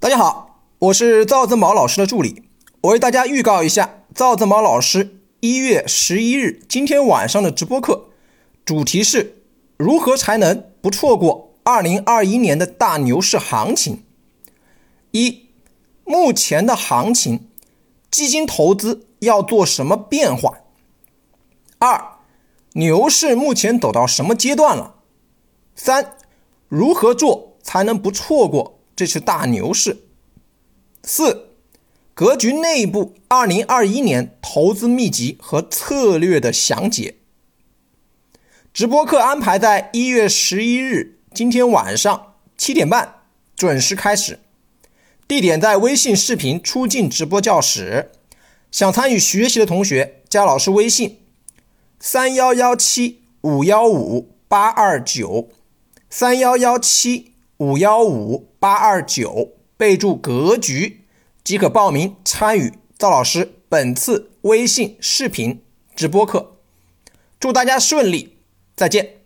大家好，我是赵正宝老师的助理。我为大家预告一下，赵正宝老师一月十一日今天晚上的直播课，主题是如何才能不错过二零二一年的大牛市行情。一、目前的行情，基金投资要做什么变化？二、牛市目前走到什么阶段了？三、如何做才能不错过？这是大牛市。四、格局内部二零二一年投资秘籍和策略的详解。直播课安排在一月十一日今天晚上七点半准时开始，地点在微信视频出镜直播教室。想参与学习的同学加老师微信：三幺幺七五幺五八二九，三幺幺七五幺五。八二九，备注格局即可报名参与赵老师本次微信视频直播课。祝大家顺利，再见。